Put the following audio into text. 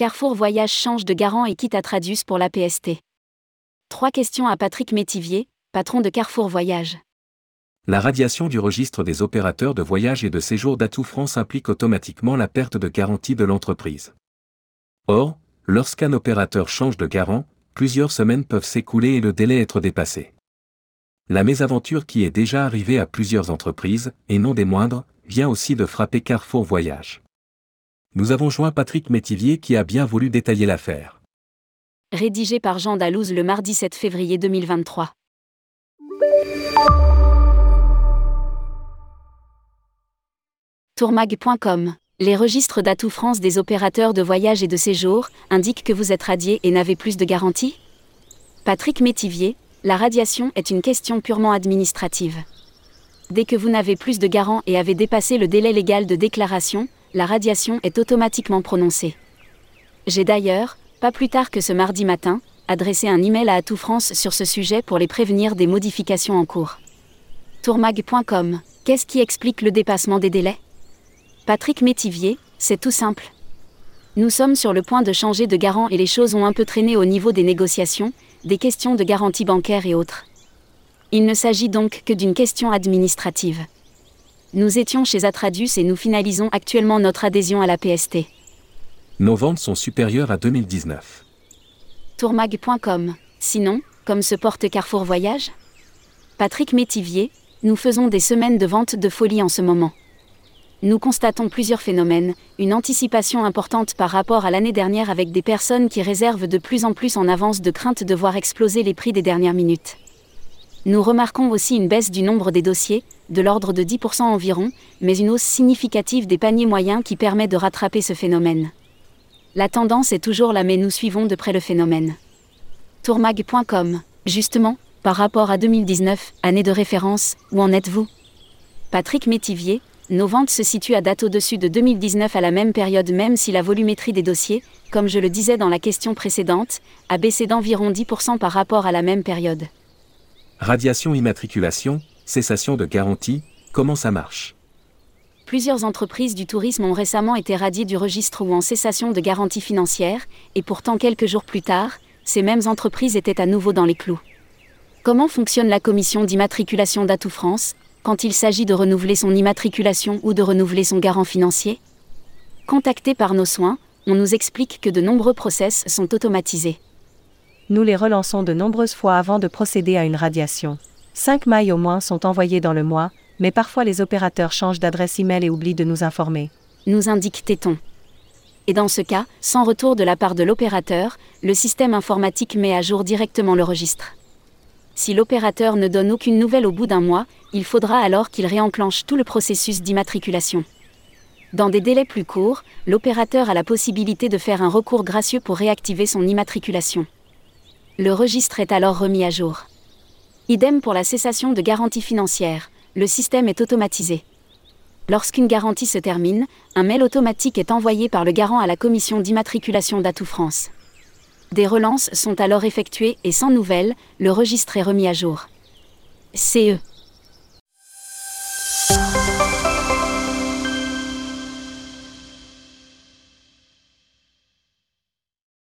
Carrefour Voyage change de garant et quitte Atradius pour la PST. Trois questions à Patrick Métivier, patron de Carrefour Voyage. La radiation du registre des opérateurs de voyage et de séjour d'Atout France implique automatiquement la perte de garantie de l'entreprise. Or, lorsqu'un opérateur change de garant, plusieurs semaines peuvent s'écouler et le délai être dépassé. La mésaventure qui est déjà arrivée à plusieurs entreprises, et non des moindres, vient aussi de frapper Carrefour Voyage. Nous avons joint Patrick Métivier qui a bien voulu détailler l'affaire. Rédigé par Jean Dalouse le mardi 7 février 2023. Tourmag.com Les registres d'Atout France des opérateurs de voyage et de séjour indiquent que vous êtes radié et n'avez plus de garantie Patrick Métivier, la radiation est une question purement administrative. Dès que vous n'avez plus de garant et avez dépassé le délai légal de déclaration, la radiation est automatiquement prononcée. J'ai d'ailleurs, pas plus tard que ce mardi matin, adressé un email à Atout France sur ce sujet pour les prévenir des modifications en cours. Tourmag.com Qu'est-ce qui explique le dépassement des délais? Patrick Métivier, c'est tout simple. Nous sommes sur le point de changer de garant et les choses ont un peu traîné au niveau des négociations, des questions de garantie bancaire et autres. Il ne s'agit donc que d'une question administrative. Nous étions chez Atradius et nous finalisons actuellement notre adhésion à la PST. Nos ventes sont supérieures à 2019. Tourmag.com. Sinon, comme se porte Carrefour Voyage? Patrick Métivier, nous faisons des semaines de vente de folie en ce moment. Nous constatons plusieurs phénomènes, une anticipation importante par rapport à l'année dernière avec des personnes qui réservent de plus en plus en avance de crainte de voir exploser les prix des dernières minutes. Nous remarquons aussi une baisse du nombre des dossiers, de l'ordre de 10% environ, mais une hausse significative des paniers moyens qui permet de rattraper ce phénomène. La tendance est toujours là mais nous suivons de près le phénomène. Tourmag.com, justement, par rapport à 2019, année de référence, où en êtes-vous? Patrick Métivier, nos ventes se situent à date au-dessus de 2019 à la même période même si la volumétrie des dossiers, comme je le disais dans la question précédente, a baissé d'environ 10% par rapport à la même période. Radiation immatriculation, cessation de garantie, comment ça marche? Plusieurs entreprises du tourisme ont récemment été radiées du registre ou en cessation de garantie financière, et pourtant quelques jours plus tard, ces mêmes entreprises étaient à nouveau dans les clous. Comment fonctionne la commission d'immatriculation d'Atout France quand il s'agit de renouveler son immatriculation ou de renouveler son garant financier? Contactés par nos soins, on nous explique que de nombreux process sont automatisés. Nous les relançons de nombreuses fois avant de procéder à une radiation. Cinq mailles au moins sont envoyées dans le mois, mais parfois les opérateurs changent d'adresse email et oublient de nous informer. Nous indique Téton. Et dans ce cas, sans retour de la part de l'opérateur, le système informatique met à jour directement le registre. Si l'opérateur ne donne aucune nouvelle au bout d'un mois, il faudra alors qu'il réenclenche tout le processus d'immatriculation. Dans des délais plus courts, l'opérateur a la possibilité de faire un recours gracieux pour réactiver son immatriculation. Le registre est alors remis à jour. Idem pour la cessation de garantie financière, le système est automatisé. Lorsqu'une garantie se termine, un mail automatique est envoyé par le garant à la commission d'immatriculation d'Atout France. Des relances sont alors effectuées et sans nouvelles, le registre est remis à jour. CE